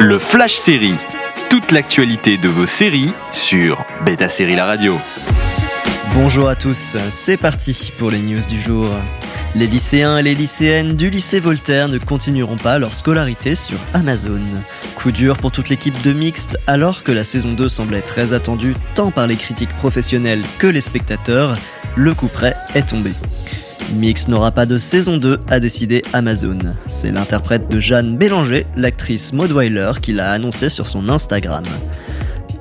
Le Flash Série. Toute l'actualité de vos séries sur Beta Série La Radio. Bonjour à tous, c'est parti pour les news du jour. Les lycéens et les lycéennes du lycée Voltaire ne continueront pas leur scolarité sur Amazon. Coup dur pour toute l'équipe de Mixte alors que la saison 2 semblait très attendue tant par les critiques professionnelles que les spectateurs, le coup près est tombé. Mix n'aura pas de saison 2, a décidé Amazon. C'est l'interprète de Jeanne Bélanger, l'actrice Maud Weiler, qui l'a annoncé sur son Instagram.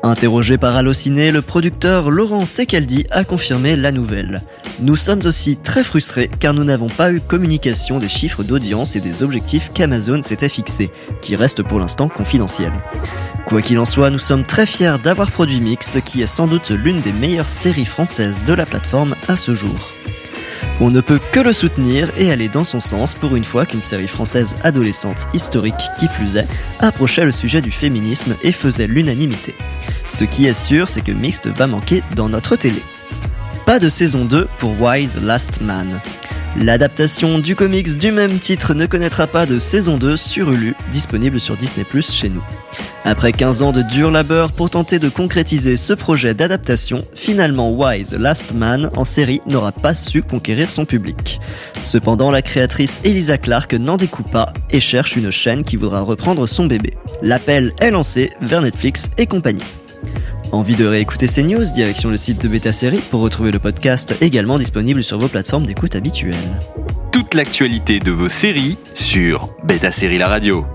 Interrogé par Allociné, le producteur Laurent Secaldi a confirmé la nouvelle. Nous sommes aussi très frustrés car nous n'avons pas eu communication des chiffres d'audience et des objectifs qu'Amazon s'était fixés, qui restent pour l'instant confidentiels. Quoi qu'il en soit, nous sommes très fiers d'avoir produit Mixte, qui est sans doute l'une des meilleures séries françaises de la plateforme à ce jour. On ne peut que le soutenir et aller dans son sens pour une fois qu'une série française adolescente historique qui plus est approchait le sujet du féminisme et faisait l'unanimité. Ce qui est sûr, c'est que Mixte va manquer dans notre télé. Pas de saison 2 pour Wise Last Man. L'adaptation du comics du même titre ne connaîtra pas de saison 2 sur Hulu, disponible sur Disney Plus chez nous. Après 15 ans de dur labeur pour tenter de concrétiser ce projet d'adaptation, finalement Wise Last Man en série n'aura pas su conquérir son public. Cependant, la créatrice Elisa Clark n'en découpe pas et cherche une chaîne qui voudra reprendre son bébé. L'appel est lancé vers Netflix et compagnie. Envie de réécouter ces news Direction le site de Beta Série pour retrouver le podcast également disponible sur vos plateformes d'écoute habituelles. Toute l'actualité de vos séries sur Beta Série La Radio.